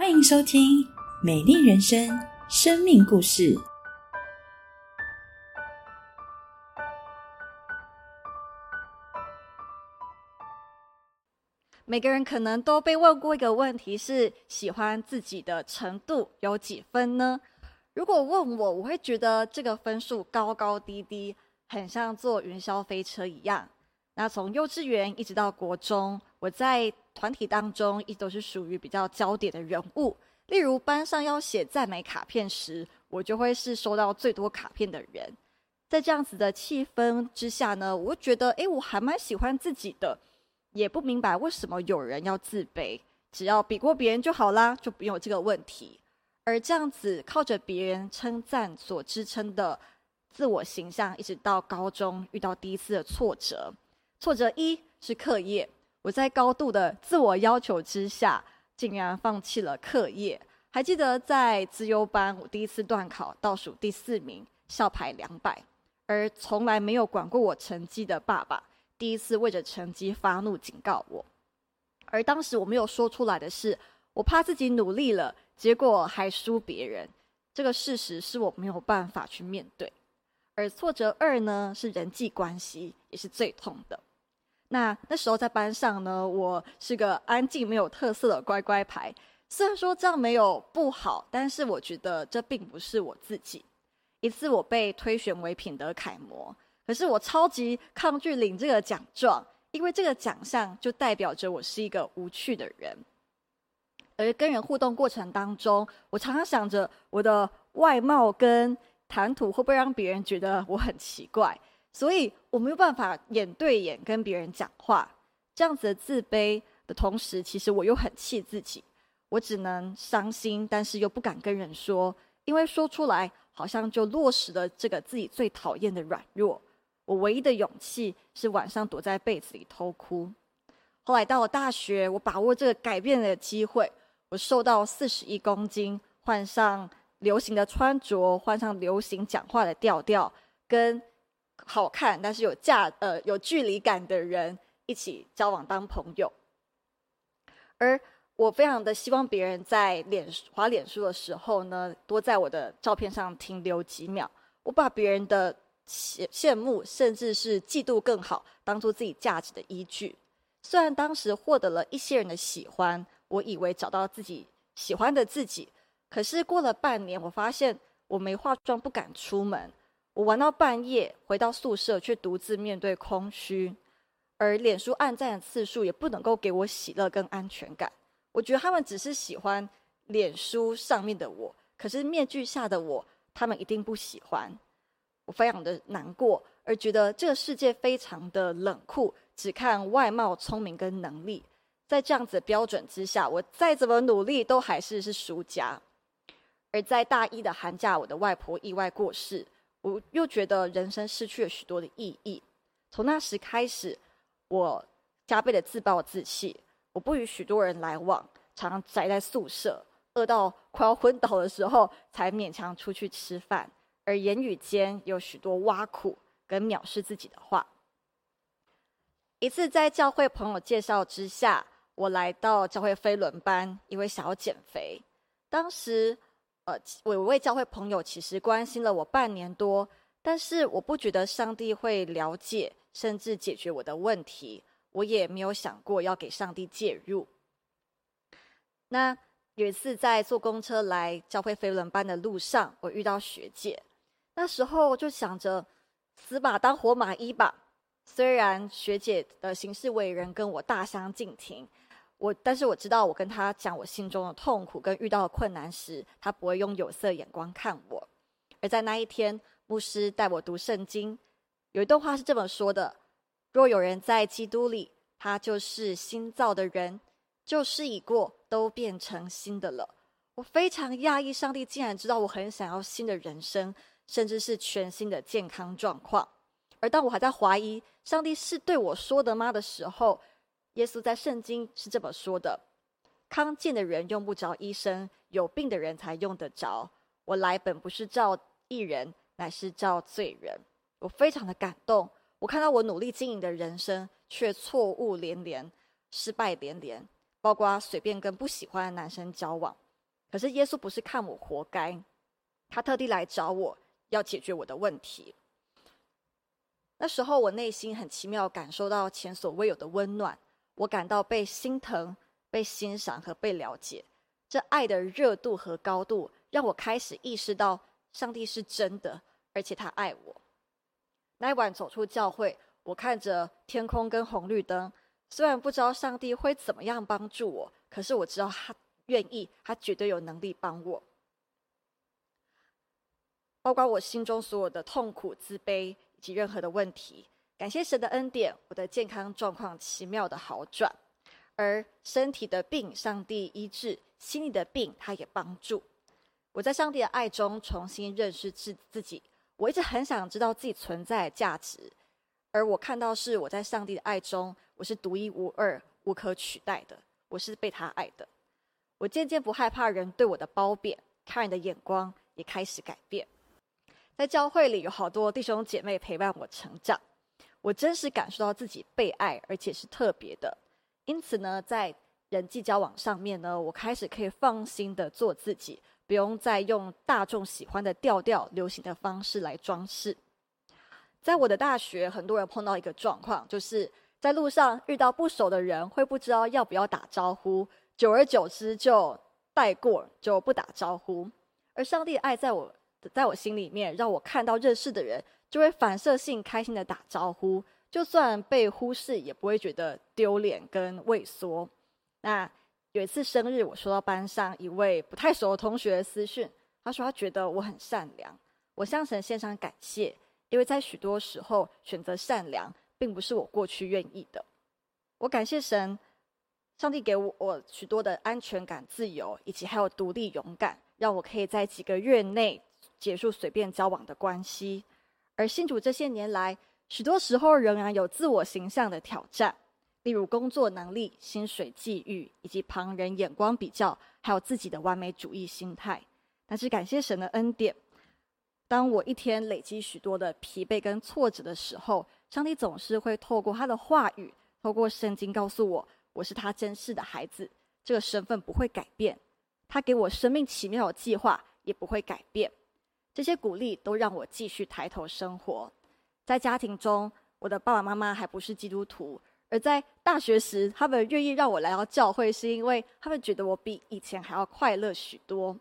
欢迎收听《美丽人生》生命故事。每个人可能都被问过一个问题：是喜欢自己的程度有几分呢？如果问我，我会觉得这个分数高高低低，很像坐云霄飞车一样。那从幼稚园一直到国中，我在团体当中一直都是属于比较焦点的人物。例如班上要写赞美卡片时，我就会是收到最多卡片的人。在这样子的气氛之下呢，我觉得，诶，我还蛮喜欢自己的。也不明白为什么有人要自卑，只要比过别人就好啦，就不用有这个问题。而这样子靠着别人称赞所支撑的自我形象，一直到高中遇到第一次的挫折。挫折一是课业，我在高度的自我要求之下，竟然放弃了课业。还记得在资优班，我第一次段考倒数第四名，校排两百，而从来没有管过我成绩的爸爸。第一次为着成绩发怒警告我，而当时我没有说出来的是，我怕自己努力了，结果还输别人。这个事实是我没有办法去面对。而挫折二呢，是人际关系，也是最痛的。那那时候在班上呢，我是个安静没有特色的乖乖牌。虽然说这样没有不好，但是我觉得这并不是我自己。一次我被推选为品德楷模。可是我超级抗拒领这个奖状，因为这个奖项就代表着我是一个无趣的人。而跟人互动过程当中，我常常想着我的外貌跟谈吐会不会让别人觉得我很奇怪，所以我没有办法眼对眼跟别人讲话。这样子的自卑的同时，其实我又很气自己，我只能伤心，但是又不敢跟人说，因为说出来好像就落实了这个自己最讨厌的软弱。我唯一的勇气是晚上躲在被子里偷哭。后来到了大学，我把握这个改变的机会，我瘦到四十一公斤，换上流行的穿着，换上流行讲话的调调，跟好看但是有价呃有距离感的人一起交往当朋友。而我非常的希望别人在脸滑脸书的时候呢，多在我的照片上停留几秒。我把别人的。羡羡慕，甚至是嫉妒更好，当做自己价值的依据。虽然当时获得了一些人的喜欢，我以为找到自己喜欢的自己，可是过了半年，我发现我没化妆不敢出门，我玩到半夜回到宿舍，却独自面对空虚。而脸书暗赞的次数也不能够给我喜乐跟安全感。我觉得他们只是喜欢脸书上面的我，可是面具下的我，他们一定不喜欢。我非常的难过，而觉得这个世界非常的冷酷，只看外貌、聪明跟能力。在这样子的标准之下，我再怎么努力都还是是输家。而在大一的寒假，我的外婆意外过世，我又觉得人生失去了许多的意义。从那时开始，我加倍的自暴自弃，我不与许多人来往，常常宅在宿舍，饿到快要昏倒的时候，才勉强出去吃饭。而言语间有许多挖苦跟藐视自己的话。一次在教会朋友介绍之下，我来到教会飞轮班，因为想要减肥。当时，我一位教会朋友其实关心了我半年多，但是我不觉得上帝会了解甚至解决我的问题，我也没有想过要给上帝介入。那有一次在坐公车来教会飞轮班的路上，我遇到学姐。那时候就想着死马当活马医吧。虽然学姐的行事为人跟我大相径庭，我但是我知道，我跟他讲我心中的痛苦跟遇到的困难时，他不会用有色眼光看我。而在那一天，牧师带我读圣经，有一段话是这么说的：若有人在基督里，他就是新造的人，旧事已过，都变成新的了。我非常讶异，上帝竟然知道我很想要新的人生。甚至是全新的健康状况。而当我还在怀疑上帝是对我说的吗的时候，耶稣在圣经是这么说的：“康健的人用不着医生，有病的人才用得着。我来本不是照义人，乃是照罪人。”我非常的感动。我看到我努力经营的人生，却错误连连，失败连连，包括随便跟不喜欢的男生交往。可是耶稣不是看我活该，他特地来找我要解决我的问题。那时候我内心很奇妙，感受到前所未有的温暖，我感到被心疼、被欣赏和被了解。这爱的热度和高度，让我开始意识到上帝是真的，而且他爱我。那一晚走出教会，我看着天空跟红绿灯，虽然不知道上帝会怎么样帮助我，可是我知道他愿意，他绝对有能力帮我。包括我心中所有的痛苦、自卑以。及任何的问题，感谢神的恩典，我的健康状况奇妙的好转，而身体的病，上帝医治；心里的病，他也帮助。我在上帝的爱中重新认识自自己。我一直很想知道自己存在的价值，而我看到是我在上帝的爱中，我是独一无二、无可取代的，我是被他爱的。我渐渐不害怕人对我的褒贬，看人的眼光也开始改变。在教会里有好多弟兄姐妹陪伴我成长，我真实感受到自己被爱，而且是特别的。因此呢，在人际交往上面呢，我开始可以放心的做自己，不用再用大众喜欢的调调、流行的方式来装饰。在我的大学，很多人碰到一个状况，就是在路上遇到不熟的人，会不知道要不要打招呼，久而久之就带过，就不打招呼。而上帝的爱在我。在我心里面，让我看到认识的人，就会反射性开心的打招呼，就算被忽视，也不会觉得丢脸跟畏缩。那有一次生日，我收到班上一位不太熟的同学的私讯，他说他觉得我很善良，我向神献上感谢，因为在许多时候选择善良，并不是我过去愿意的。我感谢神，上帝给我我许多的安全感、自由，以及还有独立勇敢，让我可以在几个月内。结束随便交往的关系，而信主这些年来，许多时候仍然有自我形象的挑战，例如工作能力、薪水、际遇，以及旁人眼光比较，还有自己的完美主义心态。但是感谢神的恩典，当我一天累积许多的疲惫跟挫折的时候，上帝总是会透过他的话语，透过圣经告诉我，我是他真实的孩子，这个身份不会改变，他给我生命奇妙的计划也不会改变。这些鼓励都让我继续抬头生活。在家庭中，我的爸爸妈妈还不是基督徒；而在大学时，他们愿意让我来到教会，是因为他们觉得我比以前还要快乐许多。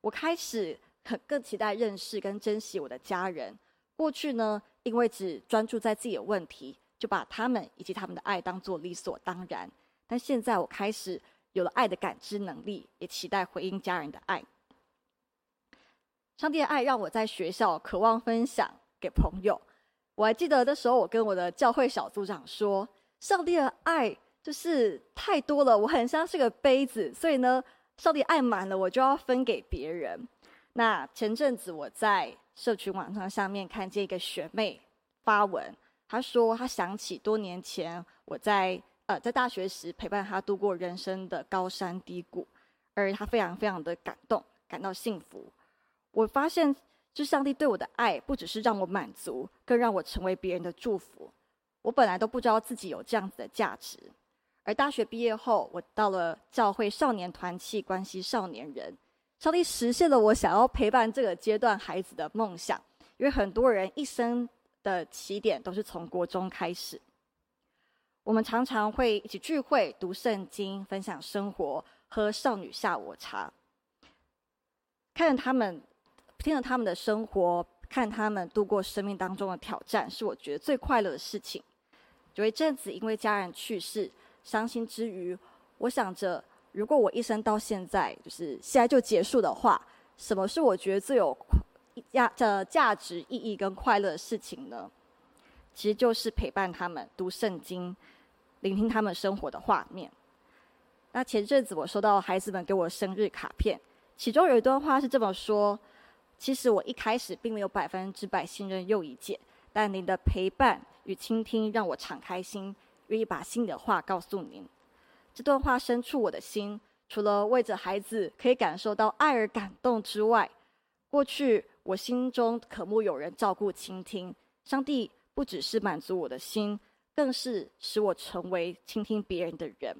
我开始很更期待认识跟珍惜我的家人。过去呢，因为只专注在自己的问题，就把他们以及他们的爱当作理所当然。但现在，我开始有了爱的感知能力，也期待回应家人的爱。上帝的爱让我在学校渴望分享给朋友。我还记得那时候，我跟我的教会小组长说：“上帝的爱就是太多了，我很像是个杯子，所以呢，上帝爱满了，我就要分给别人。”那前阵子我在社群网站上面看见一个学妹发文，她说她想起多年前我在呃在大学时陪伴她度过人生的高山低谷，而她非常非常的感动，感到幸福。我发现，这上帝对我的爱，不只是让我满足，更让我成为别人的祝福。我本来都不知道自己有这样子的价值，而大学毕业后，我到了教会少年团契，关系少年人。上帝实现了我想要陪伴这个阶段孩子的梦想，因为很多人一生的起点都是从国中开始。我们常常会一起聚会、读圣经、分享生活、喝少女下午茶，看着他们。听着他们的生活，看他们度过生命当中的挑战，是我觉得最快乐的事情。有一阵子，因为家人去世，伤心之余，我想着，如果我一生到现在，就是现在就结束的话，什么是我觉得最有价的价值、意义跟快乐的事情呢？其实就是陪伴他们读圣经，聆听他们生活的画面。那前阵子，我收到孩子们给我生日卡片，其中有一段话是这么说。其实我一开始并没有百分之百信任右一姐，但您的陪伴与倾听让我敞开心，愿意把心里的话告诉您。这段话深处我的心，除了为着孩子可以感受到爱而感动之外，过去我心中渴慕有人照顾、倾听。上帝不只是满足我的心，更是使我成为倾听别人的人。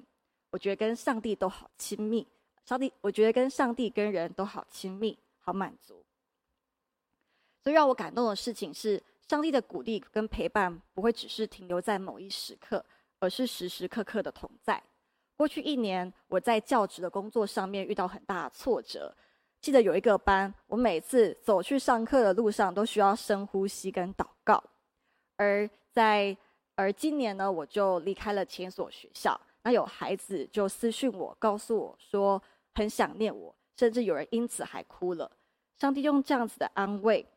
我觉得跟上帝都好亲密，上帝，我觉得跟上帝跟人都好亲密，好满足。最让我感动的事情是，上帝的鼓励跟陪伴不会只是停留在某一时刻，而是时时刻刻的同在。过去一年，我在教职的工作上面遇到很大的挫折。记得有一个班，我每次走去上课的路上都需要深呼吸跟祷告。而在而今年呢，我就离开了前所学校。那有孩子就私讯我，告诉我说。很想念我，甚至有人因此还哭了。上帝用这样子的安慰，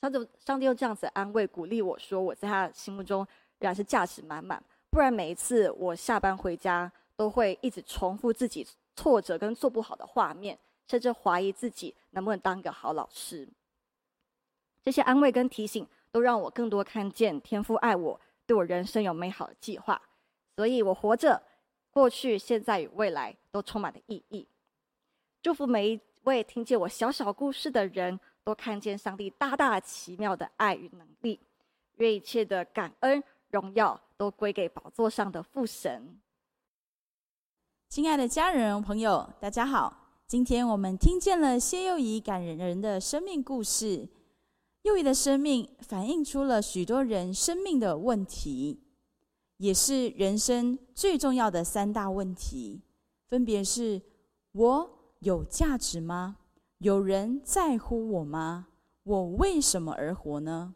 上帝上帝用这样子安慰鼓励我说，我在他心目中仍然是价值满满。不然每一次我下班回家，都会一直重复自己挫折跟做不好的画面，甚至怀疑自己能不能当个好老师。这些安慰跟提醒，都让我更多看见天父爱我，对我人生有美好的计划。所以我活着。过去、现在与未来都充满了意义。祝福每一位听见我小小故事的人都看见上帝大大奇妙的爱与能力。愿一切的感恩、荣耀都归给宝座上的父神。亲爱的家人朋友，大家好！今天我们听见了谢幼仪感人人的生命故事。幼仪的生命反映出了许多人生命的问题。也是人生最重要的三大问题，分别是：我有价值吗？有人在乎我吗？我为什么而活呢？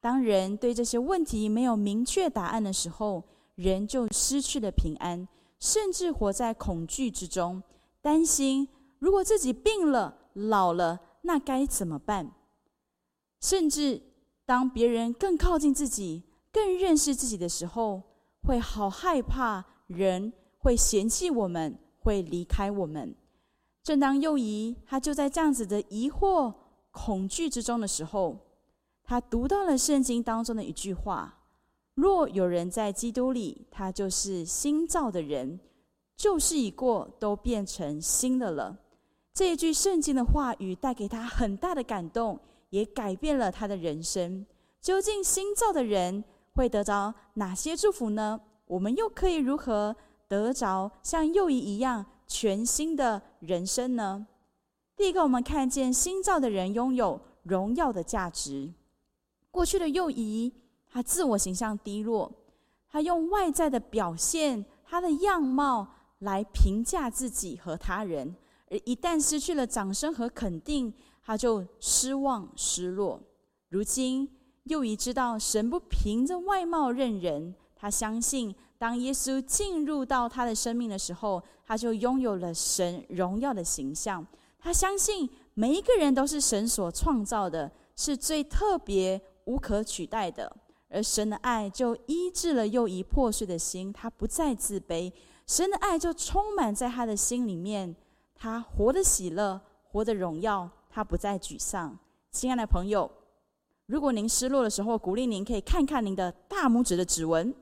当人对这些问题没有明确答案的时候，人就失去了平安，甚至活在恐惧之中，担心如果自己病了、老了，那该怎么办？甚至当别人更靠近自己、更认识自己的时候，会好害怕，人会嫌弃我们，会离开我们。正当幼仪他就在这样子的疑惑、恐惧之中的时候，他读到了圣经当中的一句话：“若有人在基督里，他就是新造的人，旧事已过，都变成新的了。”这一句圣经的话语带给他很大的感动，也改变了他的人生。究竟新造的人？会得着哪些祝福呢？我们又可以如何得着像幼仪一样全新的人生呢？第一个，我们看见新造的人拥有荣耀的价值。过去的幼仪，他自我形象低落，他用外在的表现、他的样貌来评价自己和他人，而一旦失去了掌声和肯定，他就失望失落。如今。幼仪知道神不凭着外貌认人，他相信当耶稣进入到他的生命的时候，他就拥有了神荣耀的形象。他相信每一个人都是神所创造的，是最特别、无可取代的。而神的爱就医治了又一破碎的心，他不再自卑，神的爱就充满在他的心里面，他活得喜乐，活得荣耀，他不再沮丧。亲爱的朋友。如果您失落的时候，鼓励您可以看看您的大拇指的指纹，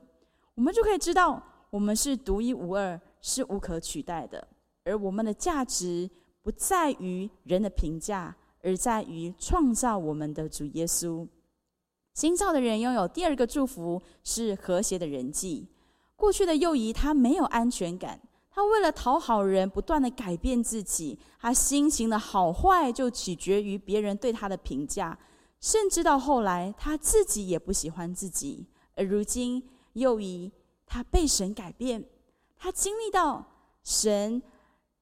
我们就可以知道我们是独一无二，是无可取代的。而我们的价值不在于人的评价，而在于创造我们的主耶稣。新造的人拥有第二个祝福是和谐的人际。过去的幼仪他没有安全感，他为了讨好人，不断的改变自己，他心情的好坏就取决于别人对他的评价。甚至到后来，他自己也不喜欢自己。而如今，幼仪他被神改变，他经历到神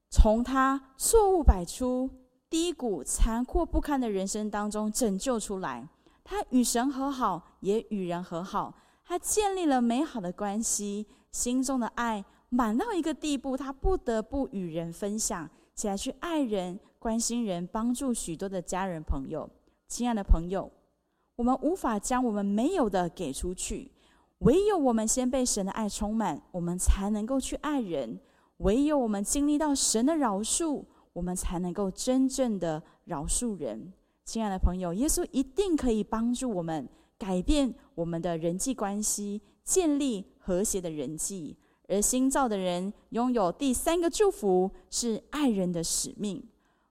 从他错误百出、低谷、残酷不堪的人生当中拯救出来。他与神和好，也与人和好。他建立了美好的关系，心中的爱满到一个地步，他不得不与人分享，起来去爱人、关心人、帮助许多的家人朋友。亲爱的朋友，我们无法将我们没有的给出去，唯有我们先被神的爱充满，我们才能够去爱人；唯有我们经历到神的饶恕，我们才能够真正的饶恕人。亲爱的朋友，耶稣一定可以帮助我们改变我们的人际关系，建立和谐的人际。而新造的人拥有第三个祝福，是爱人的使命。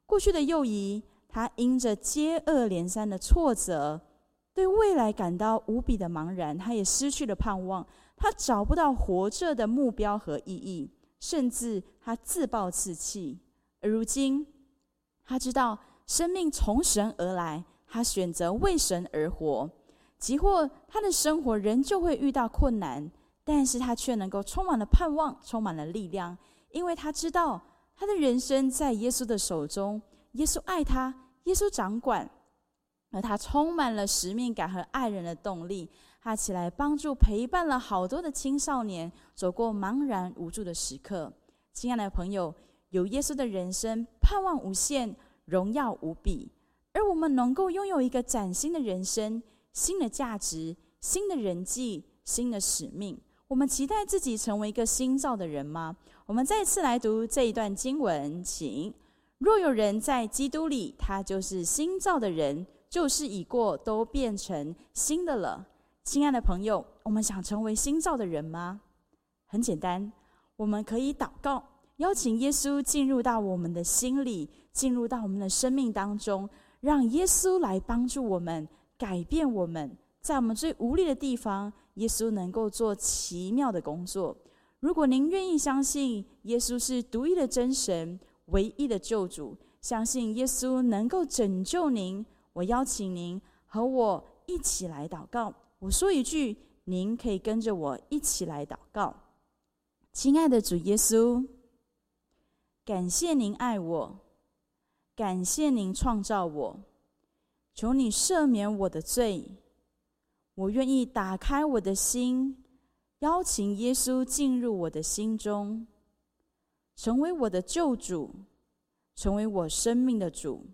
过去的幼仪。他因着接二连三的挫折，对未来感到无比的茫然，他也失去了盼望，他找不到活着的目标和意义。甚至他自暴自弃。而如今，他知道生命从神而来，他选择为神而活。即或他的生活仍旧会遇到困难，但是他却能够充满了盼望，充满了力量，因为他知道他的人生在耶稣的手中，耶稣爱他，耶稣掌管，而他充满了使命感和爱人的动力。他起来帮助陪伴了好多的青少年走过茫然无助的时刻。亲爱的朋友，有耶稣的人生，盼望无限，荣耀无比，而我们能够拥有一个崭新的人生。新的价值、新的人际、新的使命，我们期待自己成为一个新造的人吗？我们再次来读这一段经文，请：若有人在基督里，他就是新造的人，旧事已过，都变成新的了。亲爱的朋友，我们想成为新造的人吗？很简单，我们可以祷告，邀请耶稣进入到我们的心里，进入到我们的生命当中，让耶稣来帮助我们。改变我们，在我们最无力的地方，耶稣能够做奇妙的工作。如果您愿意相信耶稣是独一的真神、唯一的救主，相信耶稣能够拯救您，我邀请您和我一起来祷告。我说一句，您可以跟着我一起来祷告。亲爱的主耶稣，感谢您爱我，感谢您创造我。求你赦免我的罪，我愿意打开我的心，邀请耶稣进入我的心中，成为我的救主，成为我生命的主。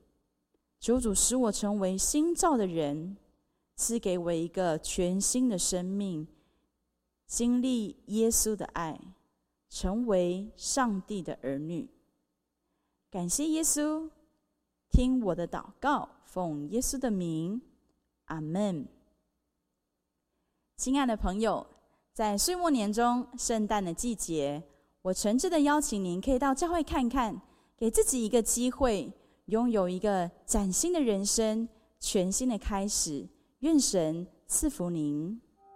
求主使我成为新造的人，赐给我一个全新的生命，经历耶稣的爱，成为上帝的儿女。感谢耶稣，听我的祷告。奉耶稣的名，阿门。亲爱的朋友，在岁末年中、圣诞的季节，我诚挚的邀请您，可以到教会看看，给自己一个机会，拥有一个崭新的人生、全新的开始。愿神赐福您。